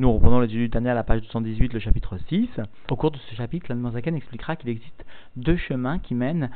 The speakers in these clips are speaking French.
Nous reprenons l'étude du à la page 218, le chapitre 6. Au cours de ce chapitre, l'Anne expliquera qu'il existe deux chemins qui mènent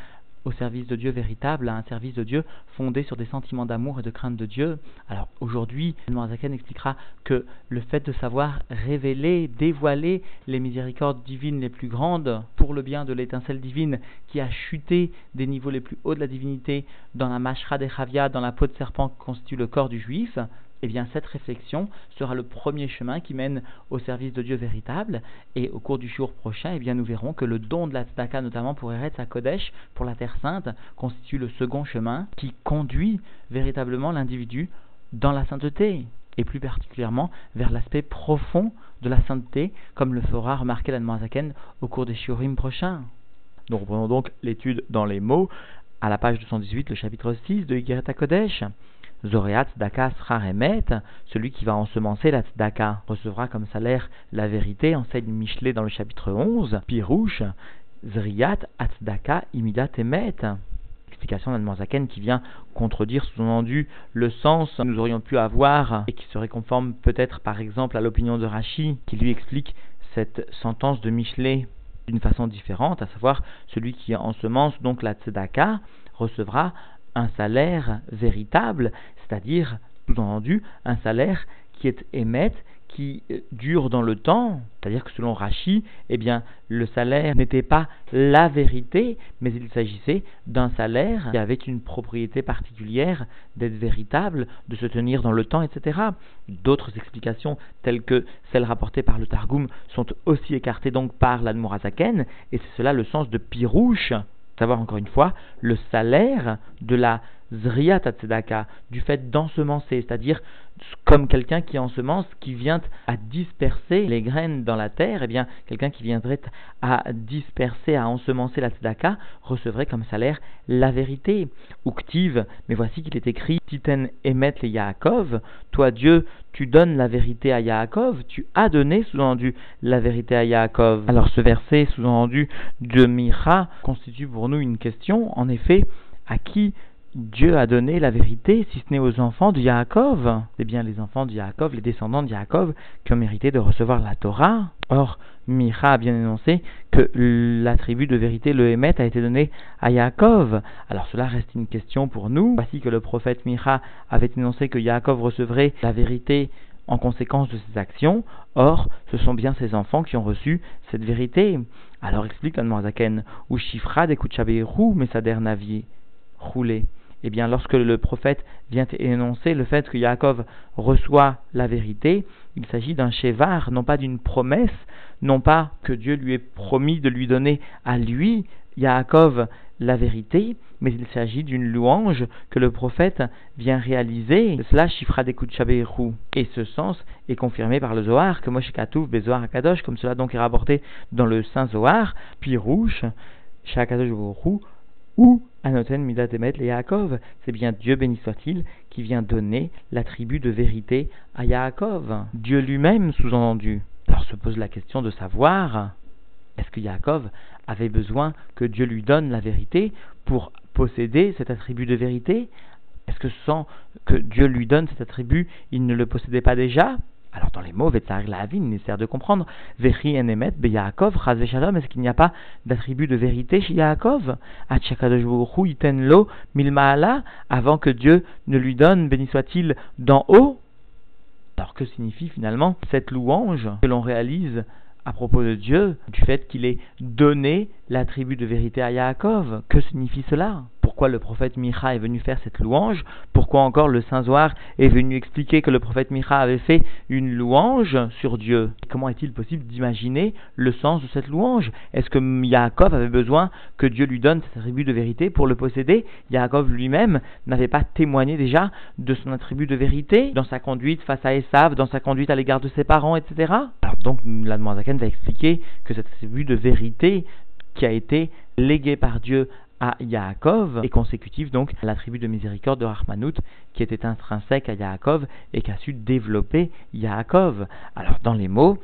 au service de Dieu véritable, à un service de Dieu fondé sur des sentiments d'amour et de crainte de Dieu. Alors aujourd'hui, Zaken expliquera que le fait de savoir révéler, dévoiler les miséricordes divines les plus grandes pour le bien de l'étincelle divine qui a chuté des niveaux les plus hauts de la divinité dans la mashra des Chavia, dans la peau de serpent qui constitue le corps du juif, eh cette réflexion sera le premier chemin qui mène au service de Dieu véritable. Et au cours du jour prochain, eh bien nous verrons que le don de la tzedaka, notamment pour Eretz Kodesh, pour la Terre Sainte, constitue le second chemin qui conduit véritablement l'individu dans la sainteté et plus particulièrement vers l'aspect profond de la sainteté, comme le fera remarquer la Zaken au cours des shiurim prochains. Nous reprenons donc l'étude dans les mots à la page 218, le chapitre 6 de Yigeret Kodesh. Zoreat Tzedaka Sraremet, celui qui va ensemencer la Tzedaka, recevra comme salaire la vérité, enseigne Michelet dans le chapitre 11, Pirouche, Zriat Atzdaka Imidat Emet. Explication d'Admanzaken qui vient contredire sous-entendu le sens que nous aurions pu avoir et qui serait conforme peut-être par exemple à l'opinion de Rachi qui lui explique cette sentence de Michelet d'une façon différente, à savoir celui qui ensemence donc la tzedaka recevra un salaire véritable, c'est-à-dire, sous-entendu, un salaire qui est émette, qui euh, dure dans le temps, c'est-à-dire que selon Rachi, eh bien, le salaire n'était pas la vérité, mais il s'agissait d'un salaire qui avait une propriété particulière d'être véritable, de se tenir dans le temps, etc. D'autres explications, telles que celles rapportées par le Targum, sont aussi écartées donc par l'Admorazaken, et c'est cela le sens de Pirouche, savoir encore une fois le salaire de la Zriyat Tzedaka, du fait d'ensemencer, c'est-à-dire comme quelqu'un qui ensemence, qui vient à disperser les graines dans la terre, eh bien quelqu'un qui viendrait à disperser, à ensemencer la tzedaka, recevrait comme salaire la vérité. Uktiv, mais voici qu'il est écrit Titen emet le Yaakov, toi Dieu, tu donnes la vérité à Yaakov, tu as donné sous-entendu la vérité à Yaakov. Alors ce verset sous-entendu de Mira constitue pour nous une question, en effet, à qui Dieu a donné la vérité, si ce n'est aux enfants de Yaakov. C'est bien les enfants de Yaakov, les descendants de Yaakov, qui ont mérité de recevoir la Torah. Or, Micha a bien énoncé que l'attribut de vérité, le Hémet, a été donné à Yaakov. Alors cela reste une question pour nous. Voici que le prophète Micha avait énoncé que Yaakov recevrait la vérité en conséquence de ses actions. Or, ce sont bien ses enfants qui ont reçu cette vérité. Alors explique l'Anmoazaken, ou Shifra des Kuchabeirou, Messader Navier, roulé eh bien, lorsque le prophète vient énoncer le fait que Yaakov reçoit la vérité, il s'agit d'un chevar, non pas d'une promesse, non pas que Dieu lui ait promis de lui donner à lui, Yaakov, la vérité, mais il s'agit d'une louange que le prophète vient réaliser. Cela chiffra des Et ce sens est confirmé par le Zohar, que Moshe Katouf, Akadosh, comme cela donc est rapporté dans le Saint Zohar, puis rouge, Shakadosh ou Anoten Midat Emet le Yaakov. C'est bien Dieu béni soit-il qui vient donner l'attribut de vérité à Yaakov. Dieu lui-même sous-entendu. Alors se pose la question de savoir est-ce que Yaakov avait besoin que Dieu lui donne la vérité pour posséder cet attribut de vérité? Est-ce que sans que Dieu lui donne cet attribut, il ne le possédait pas déjà? Alors dans les mots, la il nécessaire de comprendre. Vechi en emet be Yaakov, Shalom, est-ce qu'il n'y a pas d'attribut de vérité chez Yaakov? Lo milmaala, avant que Dieu ne lui donne, béni soit-il, d'en haut. Alors que signifie finalement cette louange que l'on réalise à propos de Dieu, du fait qu'il ait donné l'attribut de vérité à Yaakov? Que signifie cela? Pourquoi le prophète Micha est venu faire cette louange, pourquoi encore le Saint Zohar est venu expliquer que le prophète Micha avait fait une louange sur Dieu? Comment est-il possible d'imaginer le sens de cette louange? Est-ce que Yaakov avait besoin que Dieu lui donne cet attribut de vérité pour le posséder? Yaakov lui-même n'avait pas témoigné déjà de son attribut de vérité dans sa conduite face à Esav, dans sa conduite à l'égard de ses parents, etc. Alors donc la Zaken va expliquer que cet attribut de vérité qui a été légué par Dieu à Yaakov et consécutif donc à l'attribut de miséricorde de Rahmanout qui était intrinsèque à Yaakov et qui a su développer Yaakov. Alors dans les mots,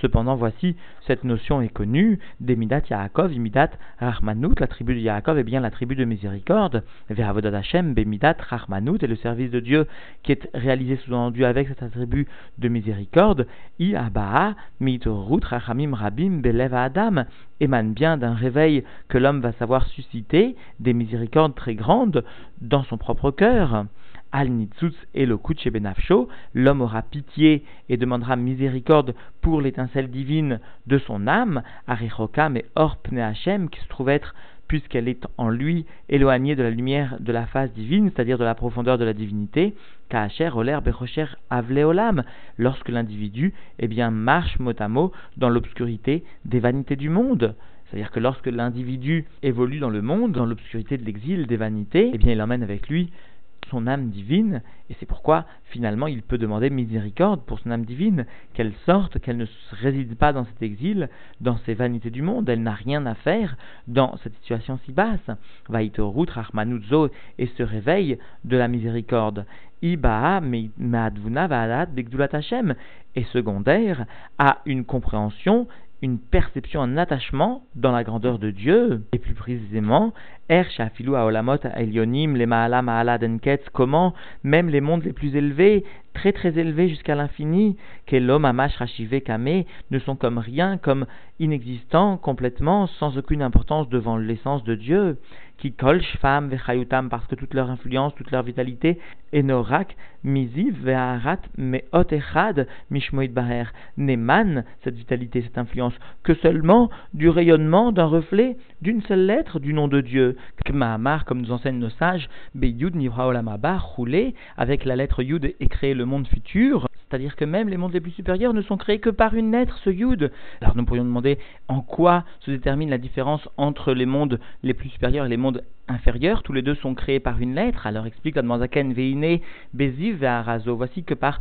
Cependant, voici, cette notion est connue. Des Midat Yaakov, Imidat Rahmanut, la tribu de Yaakov est bien la tribu de miséricorde. Veravodat Hashem, Bemidat Rahmanut, et le service de Dieu qui est réalisé sous-entendu avec cette attribut de miséricorde. I Abaa, Mitorut, Rachamim Rabim, Belev Adam, émane bien d'un réveil que l'homme va savoir susciter, des miséricordes très grandes dans son propre cœur. Al Nitzutz et le l'homme aura pitié et demandera miséricorde pour l'étincelle divine de son âme, Arichokam et Orpne Hashem, qui se trouve être, puisqu'elle est en lui, éloignée de la lumière de la face divine, c'est-à-dire de la profondeur de la divinité, Kaacher, Oler, Bechocher, Avleolam, lorsque l'individu, eh bien, marche mot à mot dans l'obscurité des vanités du monde. C'est-à-dire que lorsque l'individu évolue dans le monde, dans l'obscurité de l'exil, des vanités, eh bien il emmène avec lui son âme divine, et c'est pourquoi finalement il peut demander miséricorde pour son âme divine, qu'elle sorte, qu'elle ne réside pas dans cet exil, dans ces vanités du monde, elle n'a rien à faire dans cette situation si basse. Vaïtorut Rachmanuzo et se réveille de la miséricorde. Ibaa Meadvuna Vaadat Begdulat Hashem et secondaire a une compréhension une perception, un attachement dans la grandeur de Dieu, et plus précisément, Er Shafilu Aolamot Elionim, les Maala Denketz, comment même les mondes les plus élevés, très très élevés jusqu'à l'infini, que l'homme Amash Rashive Kame, ne sont comme rien, comme inexistants, complètement, sans aucune importance devant l'essence de Dieu, qui kol shfam vechayutam, parce que toute leur influence, toute leur vitalité, est norak, miziv ve'arat me'ot echad mishmoit baher, n'émane, cette vitalité, cette influence, que seulement du rayonnement d'un reflet d'une seule lettre du nom de Dieu. Kmahamar, comme nous enseignent nos sages, Beyud Nivra Olamaba, roulé, avec la lettre Yud et créer le monde futur, c'est-à-dire que même les mondes les plus supérieurs ne sont créés que par une lettre, ce Yud. Alors nous pourrions demander en quoi se détermine la différence entre les mondes les plus supérieurs et les mondes inférieurs. Tous les deux sont créés par une lettre. Alors explique la Zaken Veine Beziv Arazo. Voici que par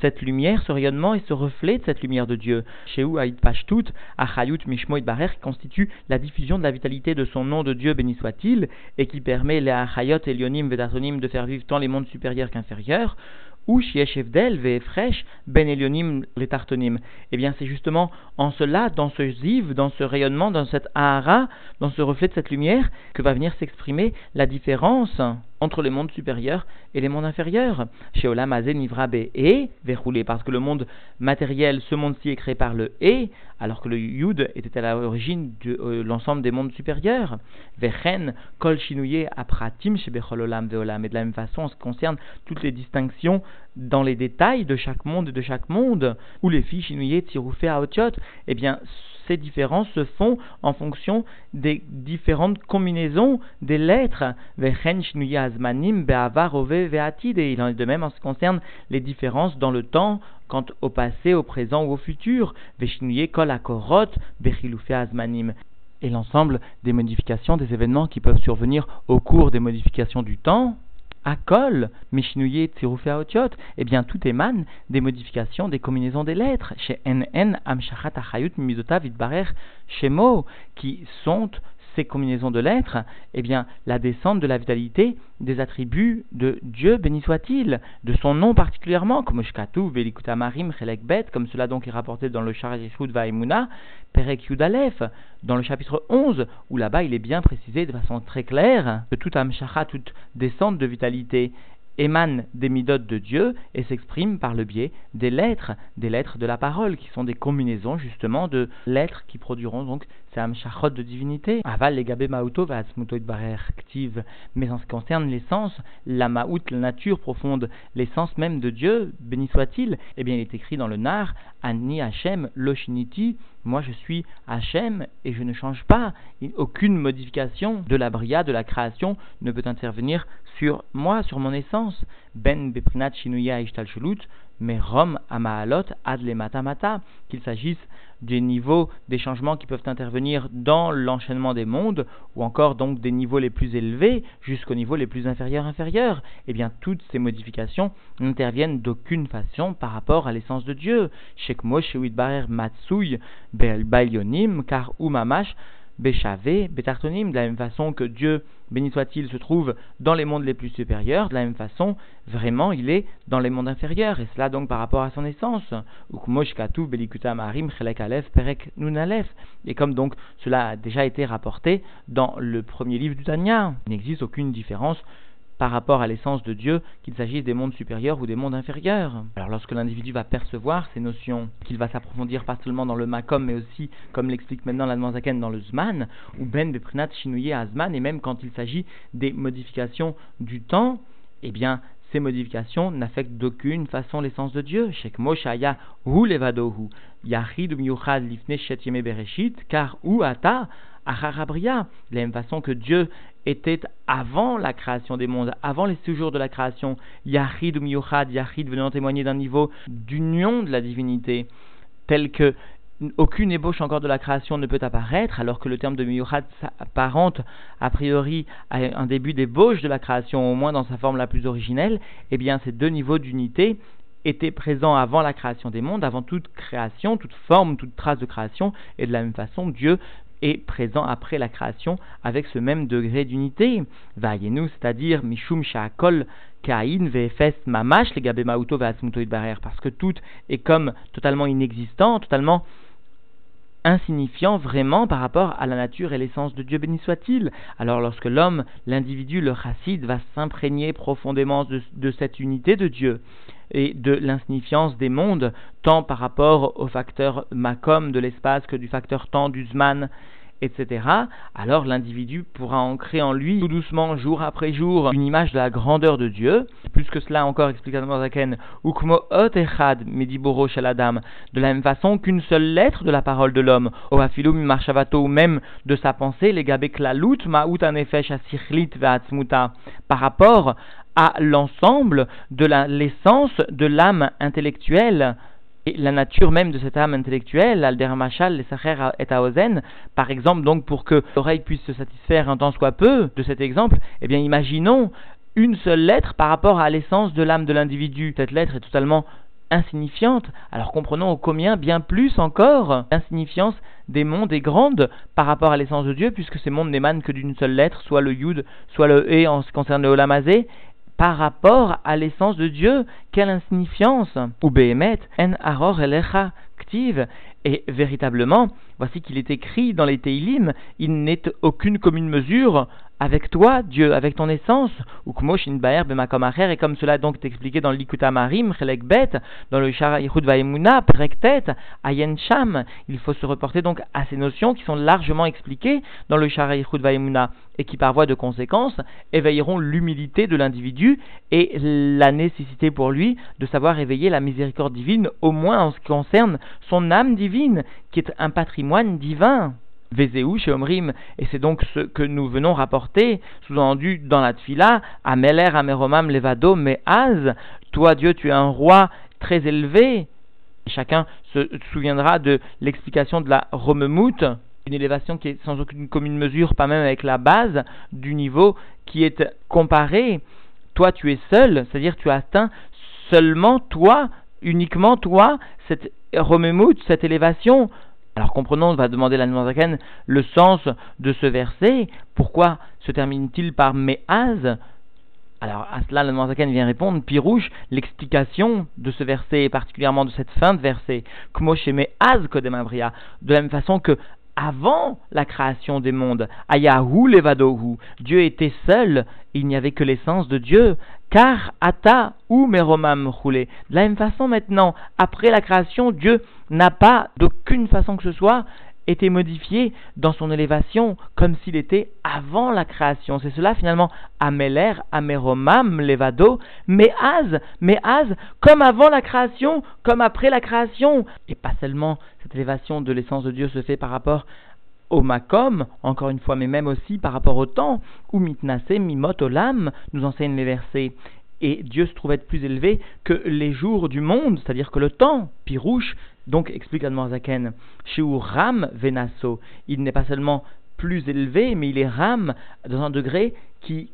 cette lumière, ce rayonnement et ce reflet de cette lumière de Dieu, Sheu Aïd Pashtut, Achayut Mishmoid Barer, constitue la diffusion de la vitalité de son nom de Dieu, béni soit-il, et qui permet les Achayot, Elionim, Vedatonim de faire vivre tant les mondes supérieurs qu'inférieurs ou Shieshevdel Vefresh Ben Elionim Letartonim. Eh bien, c'est justement en cela, dans ce ziv, dans ce rayonnement, dans cette ahara, dans ce reflet de cette lumière, que va venir s'exprimer la différence entre les mondes supérieurs et les mondes inférieurs. Chez Olam Nivrabe et verroulé, parce que le monde matériel, ce monde-ci est créé par le et, alors que le Yud était à l'origine de euh, l'ensemble des mondes supérieurs. Vechen, Kol Shinouye, Apratim, chez Olam Veolam. Et de la même façon, en ce qui concerne toutes les distinctions dans les détails de chaque monde et de chaque monde, où les filles Shinouye, Tiroufé, Aotiot, eh bien, ces différences se font en fonction des différentes combinaisons des lettres. Et il en est de même en ce qui concerne les différences dans le temps, quant au passé, au présent ou au futur. Et l'ensemble des modifications, des événements qui peuvent survenir au cours des modifications du temps. Akol, Mishinouye, Tsirufe Otiot, eh bien tout émane des modifications, des combinaisons des lettres, chez NN, Amshachat, Achayut, Mizota, Vidbarer, Shemo, qui sont ces combinaisons de lettres, eh bien, la descente de la vitalité des attributs de Dieu, béni soit-il, de son nom particulièrement, comme Shkatu, Velikuta Marim, Bet, comme cela donc est rapporté dans le Shara Yeshud Vaimuna, Perek Yudalef, dans le chapitre 11, où là-bas il est bien précisé de façon très claire que toute Amshacha, toute descente de vitalité émane des midotes de Dieu et s'exprime par le biais des lettres, des lettres de la parole, qui sont des combinaisons justement de lettres qui produiront donc ces amshachot de divinité. Aval les gabe mauto va active. Mais en ce qui concerne l'essence, la maout, la nature profonde, l'essence même de Dieu, béni soit-il, eh bien il est écrit dans le nar, Ani Hashem Loshiniti, moi je suis Hachem et je ne change pas. Aucune modification de la bria, de la création, ne peut intervenir sur moi, sur mon essence. Ben Beprinat Shinuya Ishtal mais Rom Amaalot Adle Mata qu'il s'agisse des niveaux des changements qui peuvent intervenir dans l'enchaînement des mondes, ou encore donc des niveaux les plus élevés jusqu'aux niveaux les plus inférieurs inférieurs, eh bien toutes ces modifications n'interviennent d'aucune façon par rapport à l'essence de Dieu. Shekmo Shewit Barer Matsui Bailyonim, car Umamash Béchavé, de la même façon que Dieu, béni soit-il, se trouve dans les mondes les plus supérieurs, de la même façon, vraiment, il est dans les mondes inférieurs, et cela donc par rapport à son essence. Et comme donc cela a déjà été rapporté dans le premier livre du Tanya, il n'existe aucune différence par rapport à l'essence de Dieu, qu'il s'agisse des mondes supérieurs ou des mondes inférieurs. Alors lorsque l'individu va percevoir ces notions, qu'il va s'approfondir pas seulement dans le makom, mais aussi, comme l'explique maintenant la Zaken, dans le zman, ou ben beprinat chinouye azman, et même quand il s'agit des modifications du temps, eh bien, ces modifications n'affectent d'aucune façon l'essence de Dieu. Shek Moshaya hu levadohu, lifne bereshit, car ou ata acharabria, de la même façon que Dieu était avant la création des mondes, avant les séjours de la création, Yahid ou Miyuchad, Yahid venant témoigner d'un niveau d'union de la divinité, tel que aucune ébauche encore de la création ne peut apparaître, alors que le terme de Miyuchad s'apparente a priori à un début d'ébauche de la création, au moins dans sa forme la plus originelle, eh bien ces deux niveaux d'unité étaient présents avant la création des mondes, avant toute création, toute forme, toute trace de création, et de la même façon, Dieu est présent après la création avec ce même degré d'unité. Vayenu, c'est-à-dire Mishum Sha'akol Kain Vefes Mamash les Mauto barrière parce que tout est comme totalement inexistant, totalement insignifiant vraiment par rapport à la nature et l'essence de Dieu béni soit-il. Alors lorsque l'homme, l'individu, le chassid va s'imprégner profondément de, cette unité de Dieu et de l'insignifiance des mondes, tant par rapport au facteur makom de l'espace que du facteur temps du zman, etc., alors l'individu pourra ancrer en lui, tout doucement, jour après jour, une image de la grandeur de Dieu. Plus que cela encore, explique Zaken, ukmo ot de la même façon qu'une seule lettre de la parole de l'homme, o afilum marshavato, ou même de sa pensée, les gabeklalut ma'ut anefesh asichlit ve'atzmuta, par rapport à l'ensemble de l'essence de l'âme intellectuelle et la nature même de cette âme intellectuelle, Alder Machal, les Sacher et Aozen, par exemple, donc pour que l'oreille puisse se satisfaire un temps soit peu de cet exemple, eh bien imaginons une seule lettre par rapport à l'essence de l'âme de l'individu. Cette lettre est totalement insignifiante, alors comprenons combien bien plus encore l'insignifiance des mondes est grande par rapport à l'essence de Dieu, puisque ces mondes n'émanent que d'une seule lettre, soit le Yud, soit le E en ce qui concerne le Olamazé, par rapport à l'essence de Dieu. Quelle insignifiance Ou Behemet, en aror elecha ktiv. Et véritablement, voici qu'il est écrit dans les Teilim, il n'est aucune commune mesure avec toi, Dieu, avec ton essence, ou baer et comme cela donc est expliqué dans l'Ikuta Marim, Bet, dans le Shara Yichud Vaemuna, Prektet, Ayen Sham. Il faut se reporter donc à ces notions qui sont largement expliquées dans le Shara Yichud Vaemuna et qui, par voie de conséquence, éveilleront l'humilité de l'individu et la nécessité pour lui de savoir éveiller la miséricorde divine, au moins en ce qui concerne son âme divine, qui est un patrimoine divin. Vezeu chez Omrim, et c'est donc ce que nous venons rapporter, sous-entendu dans la Tfila, Ameler, Ameromam, Levado, Az, toi Dieu, tu es un roi très élevé. Chacun se souviendra de l'explication de la Romemout, une élévation qui est sans aucune commune mesure, pas même avec la base du niveau qui est comparé. Toi, tu es seul, c'est-à-dire tu as atteint seulement toi, uniquement toi, cette Romemout, cette élévation alors comprenons, on va demander la Zaken le sens de ce verset. Pourquoi se termine-t-il par Me'az alors à cela, la Zaken vient répondre, Pirouche, l'explication de ce verset, et particulièrement de cette fin de verset, Kmoshe Me'az Kodemabria, de la même façon que avant la création des mondes, Ayahu Levadohu, Dieu était seul, il n'y avait que l'essence de Dieu, car Ata ou Meromam roulé. De la même façon maintenant, après la création, Dieu n'a pas d'aucune façon que ce soit été modifié dans son élévation comme s'il était avant la création. C'est cela finalement Ameler, Ameromam, Levado, Meaz, Meaz, comme avant la création, comme après la création. Et pas seulement cette élévation de l'essence de Dieu se fait par rapport au makom, encore une fois, mais même aussi par rapport au temps, où mitnase, mimot, olam, nous enseignent les versets. Et Dieu se trouve être plus élevé que les jours du monde, c'est-à-dire que le temps, pirouche, donc, explique Admorzaken, chez Ram Venasso, il n'est pas seulement plus élevé, mais il est Ram dans un degré qui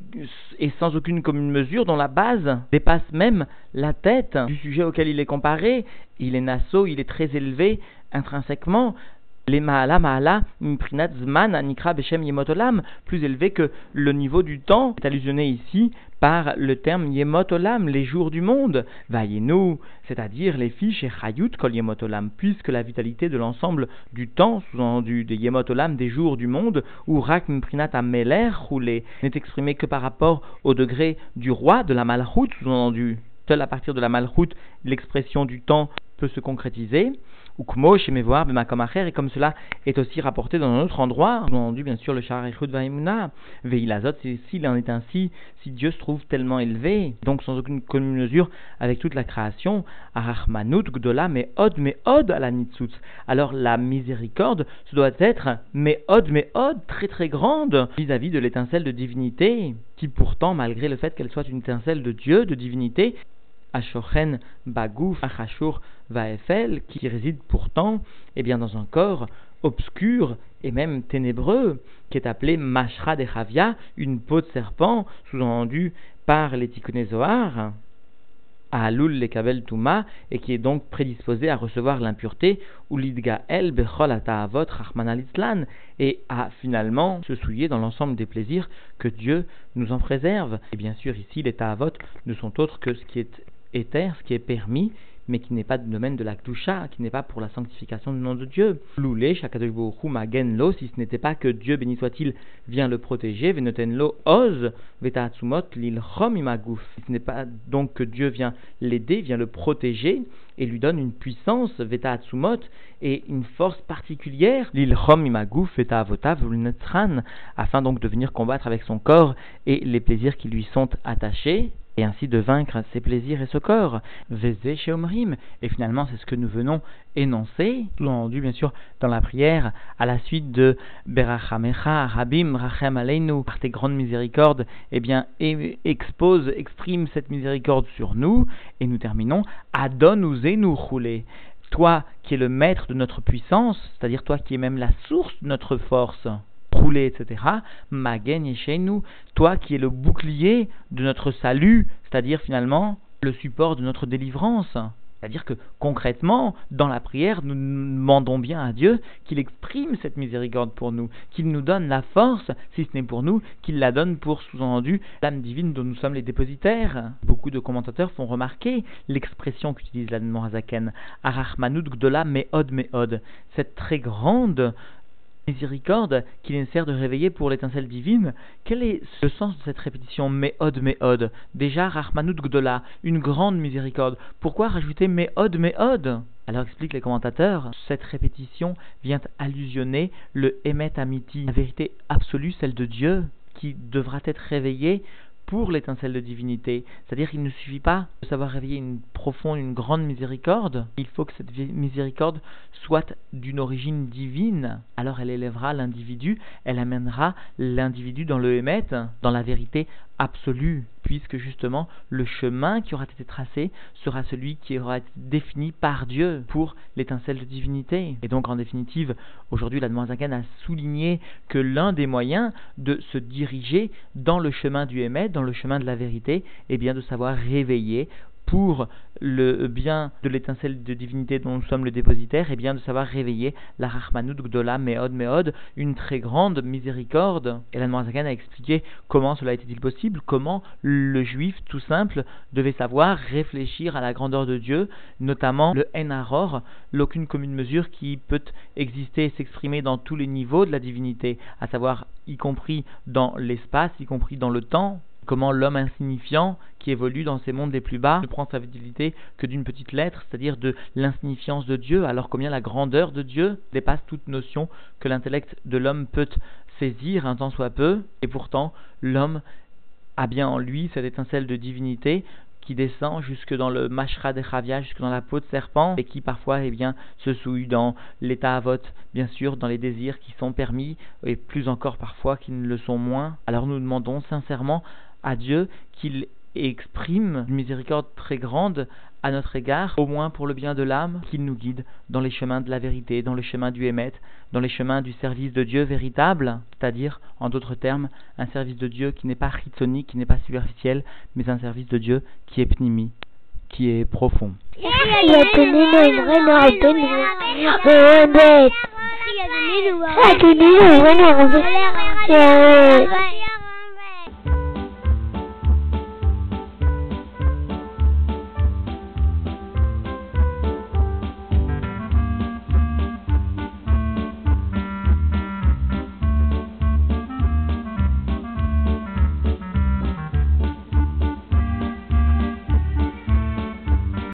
est sans aucune commune mesure, dont la base dépasse même la tête du sujet auquel il est comparé. Il est Nasso, il est très élevé intrinsèquement, les Mahala Mahala Mprinat Zman Anikra Beshem Yemotolam, plus élevé que le niveau du temps, est allusionné ici par le terme Yemotolam, les jours du monde, Vayenu, c'est-à-dire les fiches et Chayut Kol Yemotolam, puisque la vitalité de l'ensemble du temps, sous-entendu des Yemotolam, des jours du monde, où Rak Mprinat Ameler roulé, n'est exprimé que par rapport au degré du roi de la Malchut, sous-entendu. Seul à partir de la Malchut, l'expression du temps peut se concrétiser ou Kmo chez Mevoar et comme cela est aussi rapporté dans un autre endroit, a entendu bien sûr le Sharichut Vaimuna, Veilazot, s'il en est ainsi, si Dieu se trouve tellement élevé, donc sans aucune commune mesure avec toute la création, Arachmanut Gdola, mais Od, mais Od à la Nitzutz. Alors la miséricorde, ce doit être mais Od, mais Od, très très grande vis-à-vis de l'étincelle de divinité, qui pourtant, malgré le fait qu'elle soit une étincelle de Dieu, de divinité, Ashochen Bagouf Achashur Vaefel, qui réside pourtant eh bien, dans un corps obscur et même ténébreux, qui est appelé Mashra de Chavia, une peau de serpent, sous-entendu par les Tikkunézoar, à Alul le Kabel Touma, et qui est donc prédisposé à recevoir l'impureté, ou l'Idga El Bechol Ata'avot Rahman et à finalement se souiller dans l'ensemble des plaisirs que Dieu nous en préserve. Et bien sûr, ici, les Ta'avot ne sont autres que ce qui est éther, ce qui est permis, mais qui n'est pas du domaine de la Kdusha, qui n'est pas pour la sanctification du nom de Dieu. Loulé, magen lo, si ce n'était pas que Dieu, béni soit-il, vient le protéger, venoten lo oz, vetatsumot lil imagouf. Si ce n'est pas donc que Dieu vient l'aider, vient le protéger, et lui donne une puissance, vetatsumot, et une force particulière, lil chom imagouf, vetavotav afin donc de venir combattre avec son corps et les plaisirs qui lui sont attachés et ainsi de vaincre ses plaisirs et ce corps. Vezé chez. Et finalement, c'est ce que nous venons énoncer, tout entendu bien sûr dans la prière, à la suite de Berachamecha, Rabim, Rachem Aleinu, par tes grandes miséricordes, eh bien, expose, exprime cette miséricorde sur nous, et nous terminons, Adon ou nous rouler. Toi qui es le maître de notre puissance, c'est-à-dire toi qui es même la source de notre force rouler, etc. Magen chez nous, toi qui es le bouclier de notre salut, c'est-à-dire finalement le support de notre délivrance. C'est-à-dire que concrètement, dans la prière, nous demandons bien à Dieu qu'il exprime cette miséricorde pour nous, qu'il nous donne la force, si ce n'est pour nous, qu'il la donne pour, sous-entendu, l'âme divine dont nous sommes les dépositaires. Beaucoup de commentateurs font remarquer l'expression qu'utilise l'âme Morazaken, Arachmanud Gdola Meod Meod, cette très grande miséricorde qu'il est nécessaire de réveiller pour l'étincelle divine, quel est le sens de cette répétition Meod Meod Déjà Rahmanut Gdola, une grande miséricorde. Pourquoi rajouter Meod Meod alors expliquent les commentateurs, cette répétition vient allusionner le Emet Amiti, la vérité absolue, celle de Dieu, qui devra être réveillée pour l'étincelle de divinité. C'est-à-dire qu'il ne suffit pas de savoir réveiller une profonde, une grande miséricorde. Il faut que cette miséricorde soit d'une origine divine. Alors elle élèvera l'individu, elle amènera l'individu dans le Hémet, dans la vérité absolue, puisque justement le chemin qui aura été tracé sera celui qui aura été défini par Dieu pour l'étincelle de divinité. Et donc en définitive, aujourd'hui la Zagan a souligné que l'un des moyens de se diriger dans le chemin du Hémet, dans le chemin de la vérité, est bien de savoir réveiller pour le bien de l'étincelle de divinité dont nous sommes le dépositaire, et bien de savoir réveiller la Rahmanout Gdola Meod Meod, une très grande miséricorde. Et la Zagan a expliqué comment cela était-il possible, comment le juif tout simple devait savoir réfléchir à la grandeur de Dieu, notamment le Enaror, l'aucune commune mesure qui peut exister et s'exprimer dans tous les niveaux de la divinité, à savoir y compris dans l'espace, y compris dans le temps, comment l'homme insignifiant qui évolue dans ces mondes les plus bas ne prend sa vitalité que d'une petite lettre, c'est-à-dire de l'insignifiance de Dieu, alors combien la grandeur de Dieu dépasse toute notion que l'intellect de l'homme peut saisir un tant soit peu, et pourtant l'homme a bien en lui cette étincelle de divinité qui descend jusque dans le mashra de Chavia, jusque dans la peau de serpent, et qui parfois eh bien, se souille dans l'état à vote, bien sûr, dans les désirs qui sont permis, et plus encore parfois qui ne le sont moins. Alors nous demandons sincèrement à Dieu qu'il exprime une miséricorde très grande à notre égard, au moins pour le bien de l'âme, qu'il nous guide dans les chemins de la vérité, dans les chemins du Hémet, dans les chemins du service de Dieu véritable, c'est-à-dire, en d'autres termes, un service de Dieu qui n'est pas chitonique, qui n'est pas superficiel, mais un service de Dieu qui est pnimi, qui est profond.